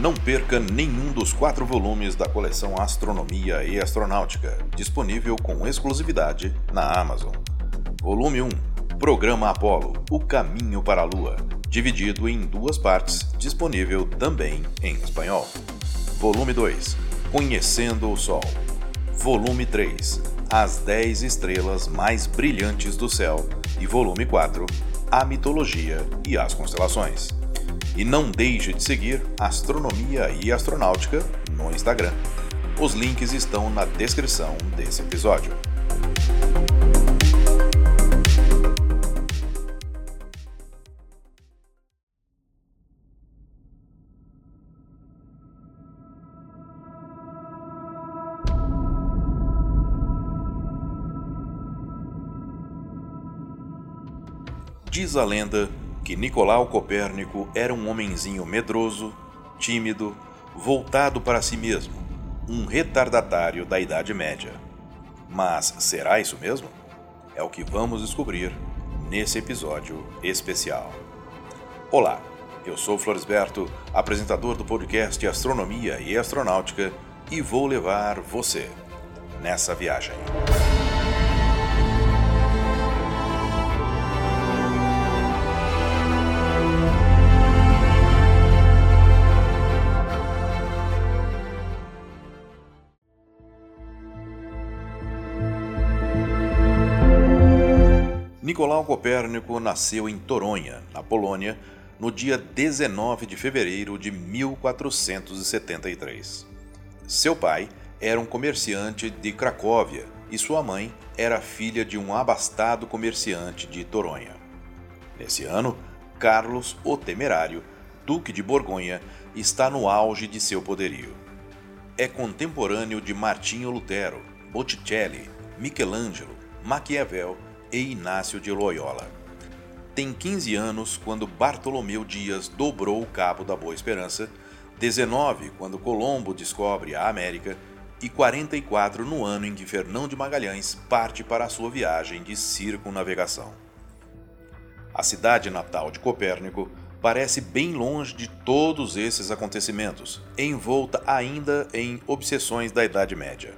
Não perca nenhum dos quatro volumes da coleção Astronomia e Astronáutica, disponível com exclusividade na Amazon. Volume 1 Programa Apollo O Caminho para a Lua, dividido em duas partes, disponível também em espanhol. Volume 2 Conhecendo o Sol. Volume 3 As 10 estrelas mais brilhantes do céu. E volume 4 A Mitologia e as Constelações. E não deixe de seguir Astronomia e Astronáutica no Instagram. Os links estão na descrição desse episódio. Diz a lenda que Nicolau Copérnico era um homenzinho medroso, tímido, voltado para si mesmo, um retardatário da Idade Média. Mas será isso mesmo? É o que vamos descobrir nesse episódio especial. Olá, eu sou Floresberto, apresentador do podcast Astronomia e Astronáutica, e vou levar você nessa viagem. Nicolau Copérnico nasceu em Toronha, na Polônia, no dia 19 de fevereiro de 1473. Seu pai era um comerciante de Cracóvia e sua mãe era filha de um abastado comerciante de Toronha. Nesse ano, Carlos o Temerário, Duque de Borgonha, está no auge de seu poderio. É contemporâneo de Martinho Lutero, Botticelli, Michelangelo, Maquiavel e Inácio de Loyola. Tem 15 anos quando Bartolomeu Dias dobrou o Cabo da Boa Esperança, 19 quando Colombo descobre a América e 44 no ano em que Fernão de Magalhães parte para a sua viagem de circunnavegação. A cidade natal de Copérnico parece bem longe de todos esses acontecimentos, envolta ainda em obsessões da Idade Média.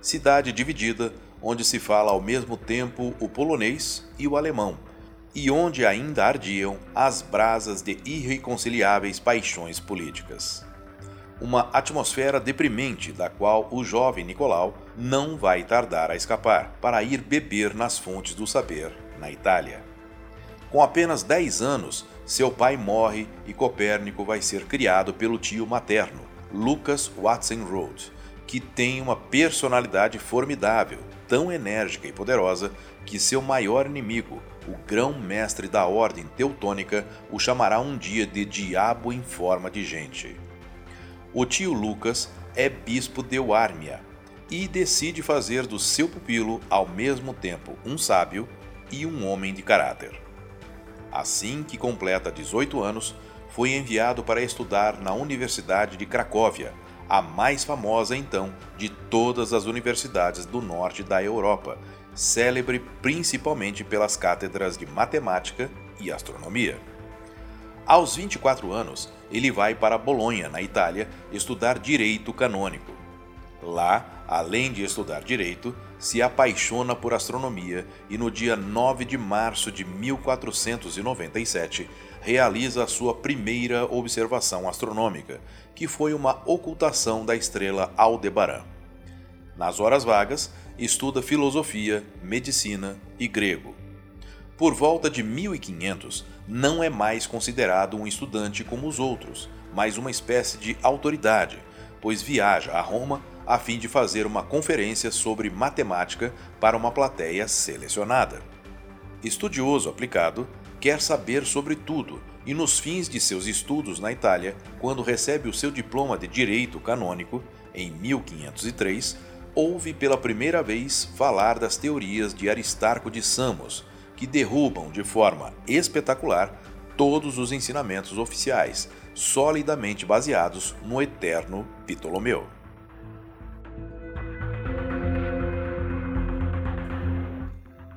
Cidade dividida onde se fala ao mesmo tempo o polonês e o alemão, e onde ainda ardiam as brasas de irreconciliáveis paixões políticas. Uma atmosfera deprimente da qual o jovem Nicolau não vai tardar a escapar para ir beber nas fontes do saber na Itália. Com apenas 10 anos, seu pai morre e Copérnico vai ser criado pelo tio materno, Lucas Watson Rhodes, que tem uma personalidade formidável tão enérgica e poderosa que seu maior inimigo, o grão-mestre da ordem teutônica, o chamará um dia de diabo em forma de gente. O tio Lucas é bispo de Warmia e decide fazer do seu pupilo ao mesmo tempo um sábio e um homem de caráter. Assim que completa 18 anos, foi enviado para estudar na Universidade de Cracóvia, a mais famosa então de todas as universidades do norte da Europa, célebre principalmente pelas cátedras de matemática e astronomia. Aos 24 anos, ele vai para Bolonha, na Itália, estudar direito canônico. Lá, além de estudar direito, se apaixona por astronomia e no dia 9 de março de 1497 realiza a sua primeira observação astronômica, que foi uma ocultação da estrela Aldebaran. Nas horas vagas, estuda filosofia, medicina e grego. Por volta de 1500, não é mais considerado um estudante como os outros, mas uma espécie de autoridade, pois viaja a Roma a fim de fazer uma conferência sobre matemática para uma plateia selecionada. Estudioso aplicado, quer saber sobre tudo e, nos fins de seus estudos na Itália, quando recebe o seu diploma de Direito Canônico, em 1503, ouve pela primeira vez falar das teorias de Aristarco de Samos, que derrubam de forma espetacular todos os ensinamentos oficiais, solidamente baseados no eterno Ptolomeu.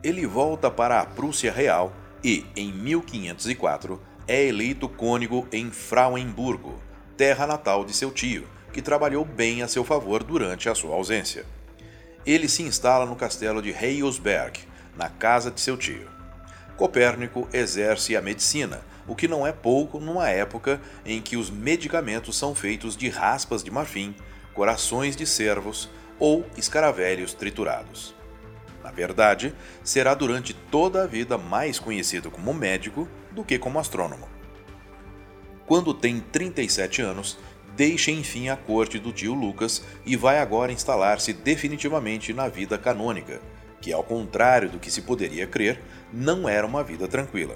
Ele volta para a Prússia Real e, em 1504, é eleito cônego em Frauenburgo, terra natal de seu tio, que trabalhou bem a seu favor durante a sua ausência. Ele se instala no castelo de Heilsberg, na casa de seu tio. Copérnico exerce a medicina, o que não é pouco numa época em que os medicamentos são feitos de raspas de marfim, corações de cervos ou escaravelhos triturados. Na verdade, será durante toda a vida mais conhecido como médico do que como astrônomo. Quando tem 37 anos, deixa enfim a corte do tio Lucas e vai agora instalar-se definitivamente na vida canônica, que, ao contrário do que se poderia crer, não era uma vida tranquila.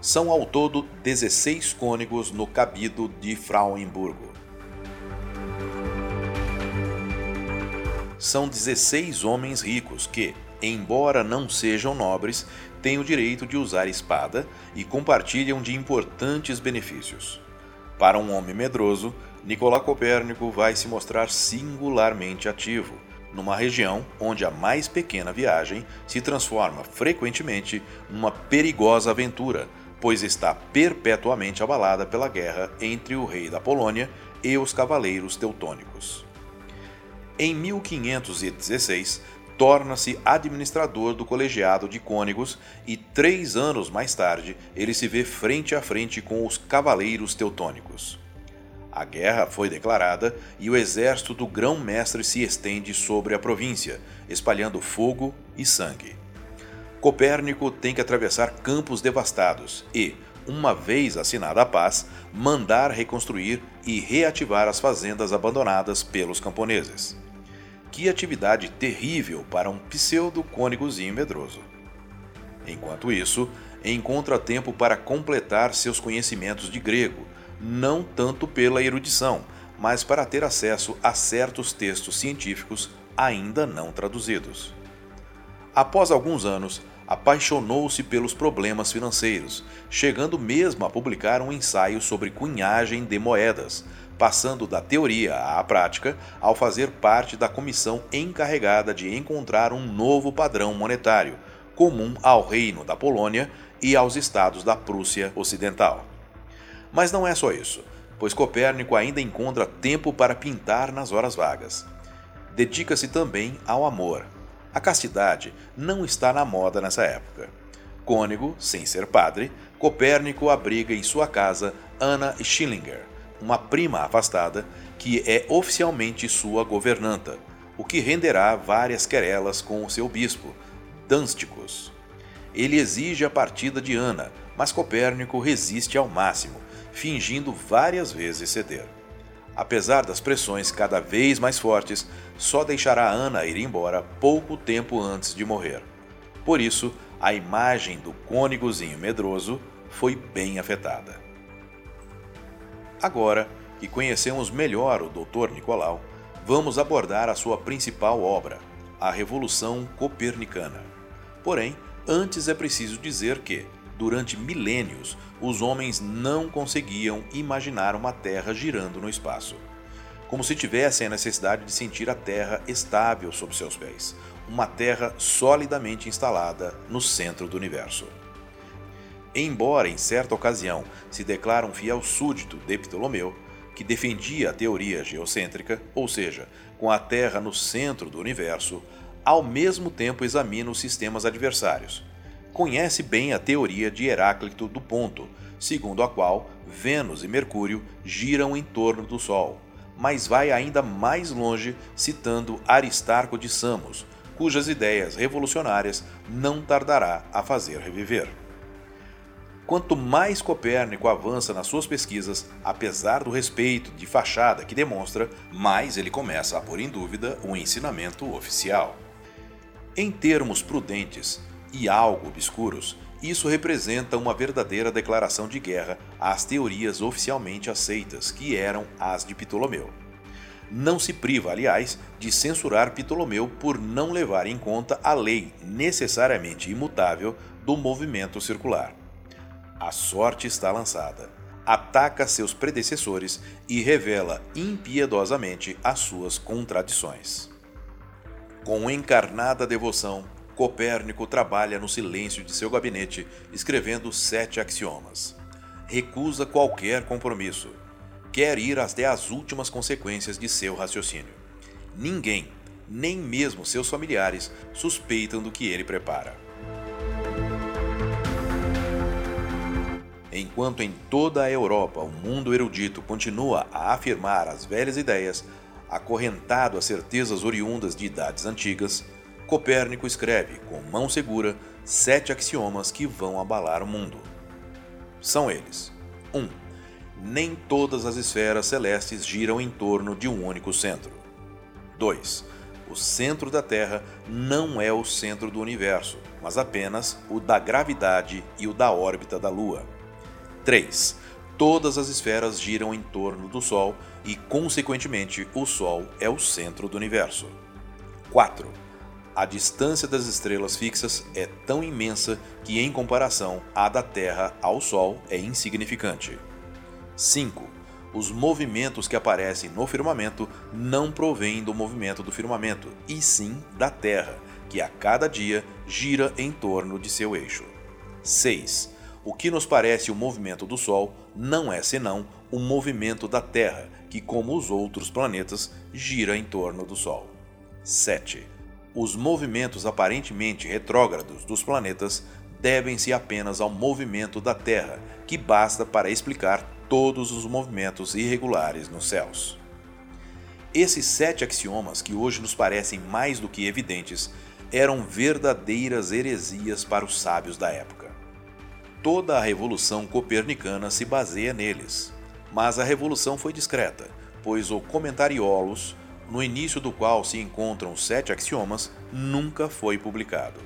São ao todo 16 cônegos no cabido de Frauenburgo. São 16 homens ricos que, embora não sejam nobres, têm o direito de usar espada e compartilham de importantes benefícios. Para um homem medroso, Nicolau Copérnico vai se mostrar singularmente ativo, numa região onde a mais pequena viagem se transforma frequentemente numa perigosa aventura, pois está perpetuamente abalada pela guerra entre o rei da Polônia e os cavaleiros teutônicos. Em 1516, torna-se administrador do colegiado de cônegos e três anos mais tarde ele se vê frente a frente com os cavaleiros teutônicos. A guerra foi declarada e o exército do grão-mestre se estende sobre a província, espalhando fogo e sangue. Copérnico tem que atravessar campos devastados e, uma vez assinada a paz, mandar reconstruir e reativar as fazendas abandonadas pelos camponeses. Que atividade terrível para um pseudo-cônegozinho medroso. Enquanto isso, encontra tempo para completar seus conhecimentos de grego, não tanto pela erudição, mas para ter acesso a certos textos científicos ainda não traduzidos. Após alguns anos, apaixonou-se pelos problemas financeiros, chegando mesmo a publicar um ensaio sobre cunhagem de moedas, passando da teoria à prática ao fazer parte da comissão encarregada de encontrar um novo padrão monetário, comum ao Reino da Polônia e aos estados da Prússia Ocidental. Mas não é só isso, pois Copérnico ainda encontra tempo para pintar nas horas vagas. Dedica-se também ao amor. A castidade não está na moda nessa época. Cônego, sem ser padre, Copérnico abriga em sua casa Anna Schillinger, uma prima afastada que é oficialmente sua governanta, o que renderá várias querelas com o seu bispo, Dânsticos. Ele exige a partida de Ana, mas Copérnico resiste ao máximo, fingindo várias vezes ceder. Apesar das pressões cada vez mais fortes, só deixará Ana ir embora pouco tempo antes de morrer. Por isso, a imagem do cônegozinho medroso foi bem afetada. Agora que conhecemos melhor o Dr. Nicolau, vamos abordar a sua principal obra, a Revolução Copernicana. Porém, antes é preciso dizer que, durante milênios, os homens não conseguiam imaginar uma Terra girando no espaço. Como se tivessem a necessidade de sentir a Terra estável sob seus pés, uma Terra solidamente instalada no centro do universo. Embora em certa ocasião se declare um fiel súdito de Ptolomeu, que defendia a teoria geocêntrica, ou seja, com a Terra no centro do universo, ao mesmo tempo examina os sistemas adversários, conhece bem a teoria de Heráclito do ponto, segundo a qual Vênus e Mercúrio giram em torno do Sol, mas vai ainda mais longe citando Aristarco de Samos, cujas ideias revolucionárias não tardará a fazer reviver. Quanto mais Copérnico avança nas suas pesquisas, apesar do respeito de fachada que demonstra, mais ele começa a pôr em dúvida o ensinamento oficial. Em termos prudentes, e algo obscuros, isso representa uma verdadeira declaração de guerra às teorias oficialmente aceitas, que eram as de Ptolomeu. Não se priva, aliás, de censurar Ptolomeu por não levar em conta a lei necessariamente imutável do movimento circular. A sorte está lançada. Ataca seus predecessores e revela impiedosamente as suas contradições. Com encarnada devoção, Copérnico trabalha no silêncio de seu gabinete, escrevendo sete axiomas. Recusa qualquer compromisso. quer ir até as últimas consequências de seu raciocínio. Ninguém, nem mesmo seus familiares, suspeitam do que ele prepara. Enquanto em toda a Europa o mundo erudito continua a afirmar as velhas ideias, acorrentado a certezas oriundas de idades antigas, Copérnico escreve, com mão segura, sete axiomas que vão abalar o mundo. São eles: 1. Um, nem todas as esferas celestes giram em torno de um único centro. 2. O centro da Terra não é o centro do universo, mas apenas o da gravidade e o da órbita da Lua. 3. Todas as esferas giram em torno do Sol e, consequentemente, o Sol é o centro do universo. 4. A distância das estrelas fixas é tão imensa que, em comparação, a da Terra ao Sol é insignificante. 5. Os movimentos que aparecem no firmamento não provêm do movimento do firmamento, e sim da Terra, que a cada dia gira em torno de seu eixo. 6 o que nos parece o movimento do Sol não é senão o movimento da Terra, que, como os outros planetas, gira em torno do Sol. 7. Os movimentos aparentemente retrógrados dos planetas devem-se apenas ao movimento da Terra, que basta para explicar todos os movimentos irregulares nos céus. Esses sete axiomas, que hoje nos parecem mais do que evidentes, eram verdadeiras heresias para os sábios da época. Toda a revolução copernicana se baseia neles. Mas a revolução foi discreta, pois o Comentariolos, no início do qual se encontram sete axiomas, nunca foi publicado.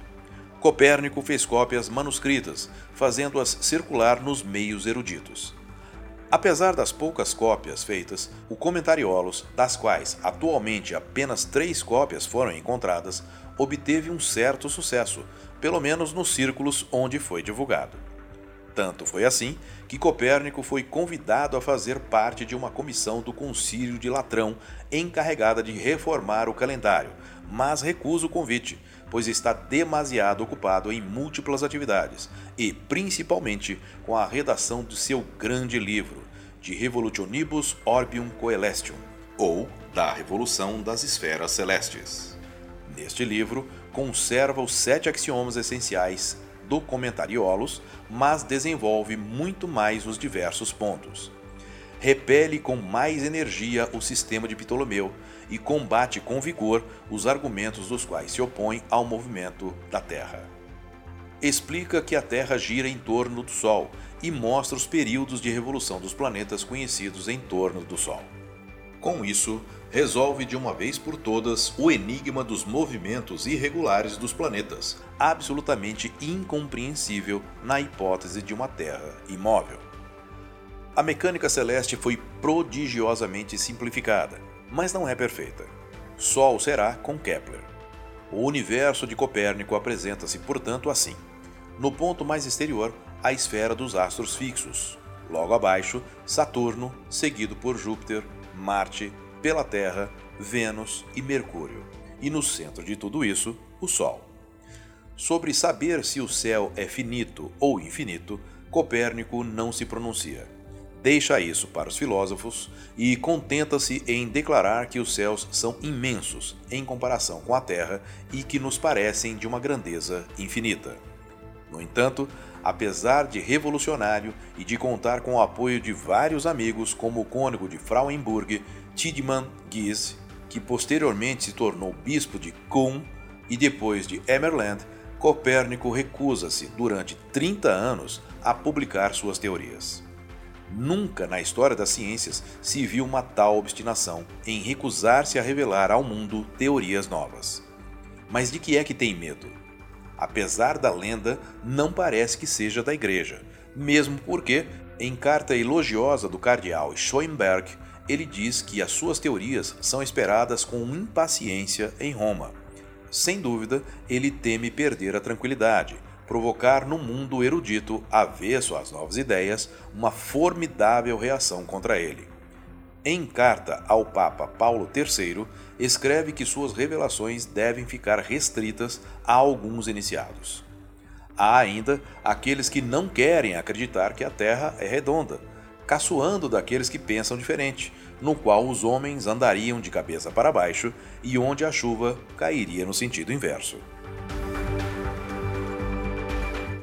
Copérnico fez cópias manuscritas, fazendo-as circular nos meios eruditos. Apesar das poucas cópias feitas, o Comentariolos, das quais atualmente apenas três cópias foram encontradas, obteve um certo sucesso, pelo menos nos círculos onde foi divulgado. Tanto foi assim que Copérnico foi convidado a fazer parte de uma comissão do Concílio de Latrão encarregada de reformar o calendário, mas recusa o convite, pois está demasiado ocupado em múltiplas atividades e, principalmente, com a redação de seu grande livro, De Revolutionibus Orbium Coelestium, ou Da Revolução das Esferas Celestes. Neste livro, conserva os sete axiomas essenciais do Comentariolos, mas desenvolve muito mais os diversos pontos. Repele com mais energia o sistema de Ptolomeu e combate com vigor os argumentos dos quais se opõe ao movimento da Terra. Explica que a Terra gira em torno do Sol e mostra os períodos de revolução dos planetas conhecidos em torno do Sol. Com isso, resolve de uma vez por todas o enigma dos movimentos irregulares dos planetas, absolutamente incompreensível na hipótese de uma Terra imóvel. A mecânica celeste foi prodigiosamente simplificada, mas não é perfeita. Só o será com Kepler. O universo de Copérnico apresenta-se, portanto, assim: no ponto mais exterior, a esfera dos astros fixos, logo abaixo, Saturno, seguido por Júpiter, Marte, pela Terra, Vênus e Mercúrio, e no centro de tudo isso, o Sol. Sobre saber se o céu é finito ou infinito, Copérnico não se pronuncia. Deixa isso para os filósofos e contenta-se em declarar que os céus são imensos em comparação com a Terra e que nos parecem de uma grandeza infinita. No entanto, apesar de revolucionário e de contar com o apoio de vários amigos como o cônego de Frauenburg, Tiedemann Gies, que posteriormente se tornou bispo de Kulm, e depois de Emmerland, Copérnico recusa-se durante 30 anos a publicar suas teorias. Nunca na história das ciências se viu uma tal obstinação em recusar-se a revelar ao mundo teorias novas. Mas de que é que tem medo? apesar da lenda, não parece que seja da igreja, mesmo porque, em carta elogiosa do cardeal Schoenberg, ele diz que as suas teorias são esperadas com impaciência em Roma. Sem dúvida, ele teme perder a tranquilidade, provocar no mundo erudito, avesso às novas ideias, uma formidável reação contra ele. Em carta ao Papa Paulo III, escreve que suas revelações devem ficar restritas a alguns iniciados. Há ainda aqueles que não querem acreditar que a Terra é redonda, caçoando daqueles que pensam diferente, no qual os homens andariam de cabeça para baixo e onde a chuva cairia no sentido inverso.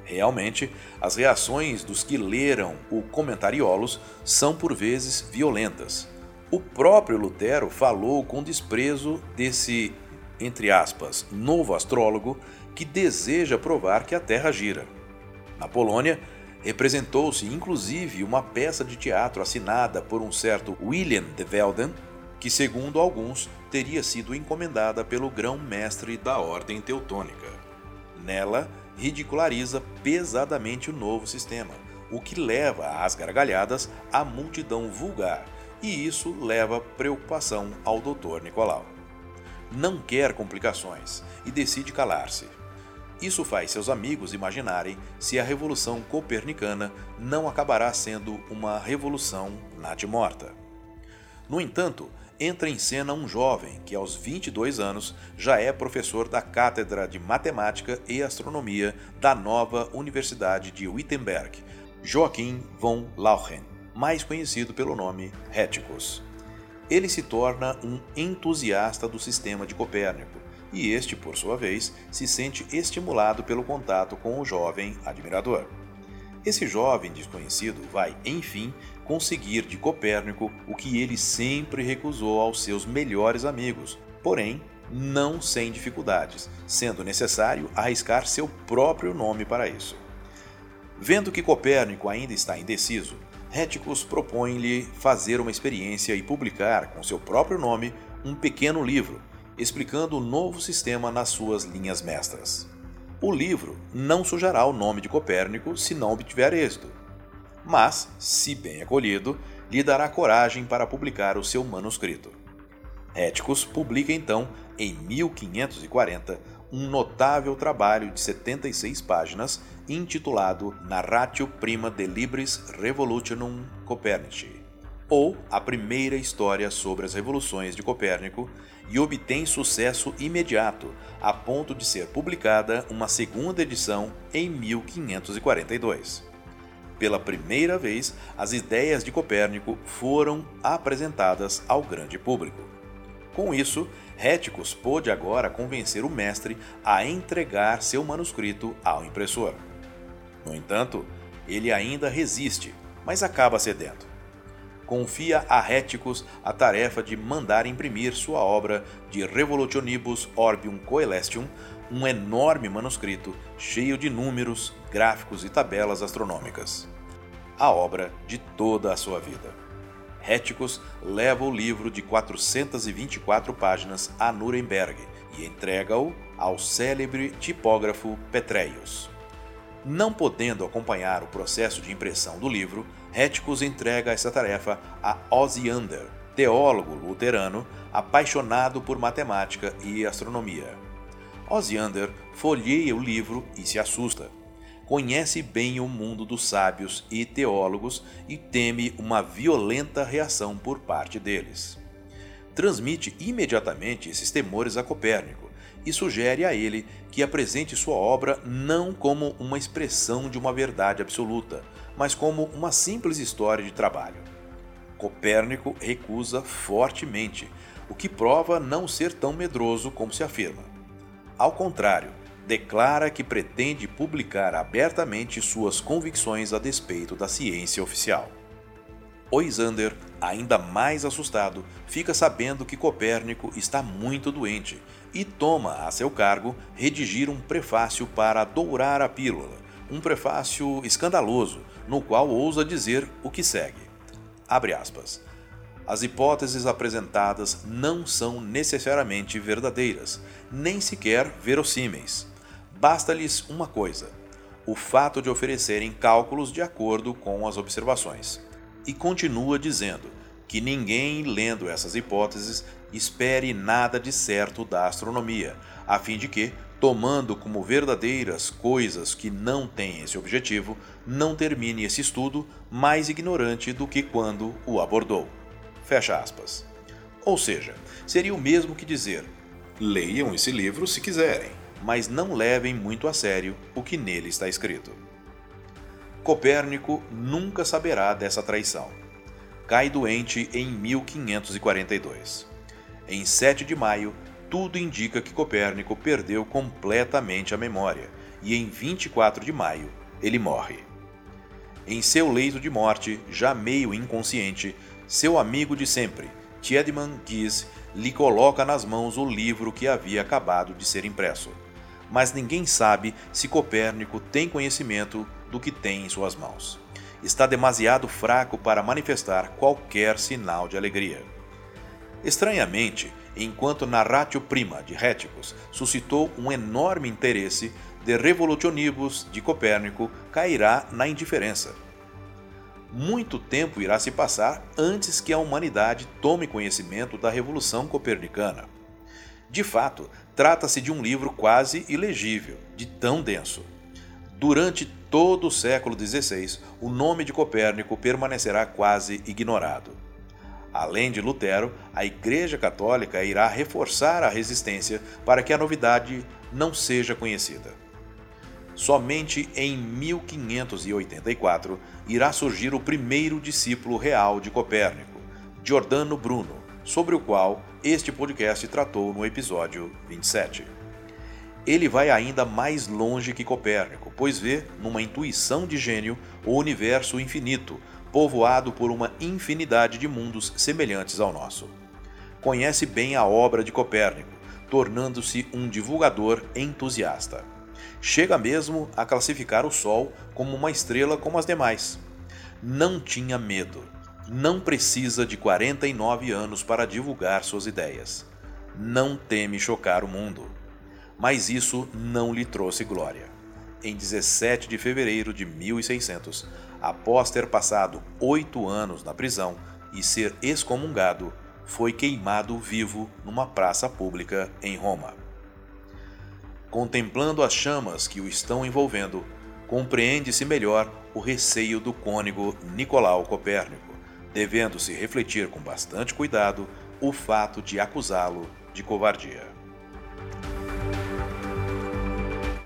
Realmente, as reações dos que leram o Comentariolos são por vezes violentas. O próprio Lutero falou com desprezo desse, entre aspas, novo astrólogo que deseja provar que a Terra gira. Na Polônia, representou-se inclusive uma peça de teatro assinada por um certo William de Velden, que, segundo alguns, teria sido encomendada pelo grão-mestre da Ordem Teutônica. Nela, ridiculariza pesadamente o novo sistema, o que leva às gargalhadas a multidão vulgar, e isso leva preocupação ao Dr. Nicolau. Não quer complicações e decide calar-se. Isso faz seus amigos imaginarem se a revolução copernicana não acabará sendo uma revolução natimorta. No entanto, entra em cena um jovem que, aos 22 anos, já é professor da Cátedra de Matemática e Astronomia da nova Universidade de Wittenberg, Joachim von Lauchen, mais conhecido pelo nome Heticus. Ele se torna um entusiasta do sistema de Copérnico, e este, por sua vez, se sente estimulado pelo contato com o jovem admirador. Esse jovem desconhecido vai, enfim, conseguir de Copérnico o que ele sempre recusou aos seus melhores amigos, porém não sem dificuldades, sendo necessário arriscar seu próprio nome para isso. Vendo que Copérnico ainda está indeciso, Réticos propõe-lhe fazer uma experiência e publicar, com seu próprio nome, um pequeno livro, explicando o novo sistema nas suas linhas mestras. O livro não sujará o nome de Copérnico se não obtiver êxito, mas, se bem acolhido, lhe dará coragem para publicar o seu manuscrito. Éticos publica então, em 1540, um notável trabalho de 76 páginas intitulado Narratio Prima de Libris Revolutionum Copernici, ou A Primeira História sobre as Revoluções de Copérnico, e obtém sucesso imediato, a ponto de ser publicada uma segunda edição em 1542. Pela primeira vez, as ideias de Copérnico foram apresentadas ao grande público. Com isso, Réticos pôde agora convencer o mestre a entregar seu manuscrito ao impressor. No entanto, ele ainda resiste, mas acaba cedendo. Confia a Réticos a tarefa de mandar imprimir sua obra de Revolutionibus Orbium Coelestium, um enorme manuscrito cheio de números, gráficos e tabelas astronômicas. A obra de toda a sua vida. Réticos leva o livro de 424 páginas a Nuremberg e entrega-o ao célebre tipógrafo Petreius. Não podendo acompanhar o processo de impressão do livro, Réticos entrega essa tarefa a Osiander, teólogo luterano apaixonado por matemática e astronomia. Osiander folheia o livro e se assusta. Conhece bem o mundo dos sábios e teólogos e teme uma violenta reação por parte deles. Transmite imediatamente esses temores a Copérnico, e sugere a ele que apresente sua obra não como uma expressão de uma verdade absoluta, mas como uma simples história de trabalho. Copérnico recusa fortemente, o que prova não ser tão medroso como se afirma. Ao contrário, declara que pretende publicar abertamente suas convicções a despeito da ciência oficial. Oisander, ainda mais assustado, fica sabendo que Copérnico está muito doente e toma a seu cargo redigir um prefácio para dourar a pílula, um prefácio escandaloso, no qual ousa dizer o que segue. Abre aspas. As hipóteses apresentadas não são necessariamente verdadeiras, nem sequer verossímeis. Basta-lhes uma coisa: o fato de oferecerem cálculos de acordo com as observações. E continua dizendo que ninguém, lendo essas hipóteses, espere nada de certo da astronomia, a fim de que, tomando como verdadeiras coisas que não têm esse objetivo, não termine esse estudo mais ignorante do que quando o abordou. Fecha aspas. Ou seja, seria o mesmo que dizer: leiam esse livro se quiserem, mas não levem muito a sério o que nele está escrito. Copérnico nunca saberá dessa traição. Cai doente em 1542. Em 7 de maio, tudo indica que Copérnico perdeu completamente a memória e em 24 de maio ele morre. Em seu leito de morte, já meio inconsciente, seu amigo de sempre, Tiedemann Guise, lhe coloca nas mãos o livro que havia acabado de ser impresso. Mas ninguém sabe se Copérnico tem conhecimento do que tem em suas mãos. Está demasiado fraco para manifestar qualquer sinal de alegria. Estranhamente, enquanto Narratio Prima de Réticos suscitou um enorme interesse, De Revolutionibus de Copérnico cairá na indiferença. Muito tempo irá se passar antes que a humanidade tome conhecimento da Revolução Copernicana. De fato, trata-se de um livro quase ilegível, de tão denso. Durante todo o século XVI, o nome de Copérnico permanecerá quase ignorado. Além de Lutero, a Igreja Católica irá reforçar a resistência para que a novidade não seja conhecida. Somente em 1584 irá surgir o primeiro discípulo real de Copérnico, Giordano Bruno, sobre o qual este podcast tratou no episódio 27. Ele vai ainda mais longe que Copérnico, pois vê, numa intuição de gênio, o universo infinito, povoado por uma infinidade de mundos semelhantes ao nosso. Conhece bem a obra de Copérnico, tornando-se um divulgador entusiasta. Chega mesmo a classificar o Sol como uma estrela como as demais. Não tinha medo. Não precisa de 49 anos para divulgar suas ideias. Não teme chocar o mundo. Mas isso não lhe trouxe glória. Em 17 de fevereiro de 1600, após ter passado oito anos na prisão e ser excomungado, foi queimado vivo numa praça pública em Roma. Contemplando as chamas que o estão envolvendo, compreende-se melhor o receio do cônego Nicolau Copérnico, devendo-se refletir com bastante cuidado o fato de acusá-lo de covardia.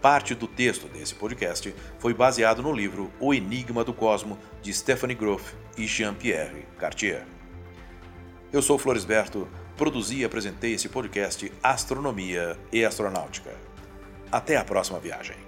Parte do texto desse podcast foi baseado no livro O Enigma do Cosmo, de Stephanie Groff e Jean-Pierre Cartier. Eu sou Floresberto, produzi e apresentei esse podcast Astronomia e Astronáutica. Até a próxima viagem.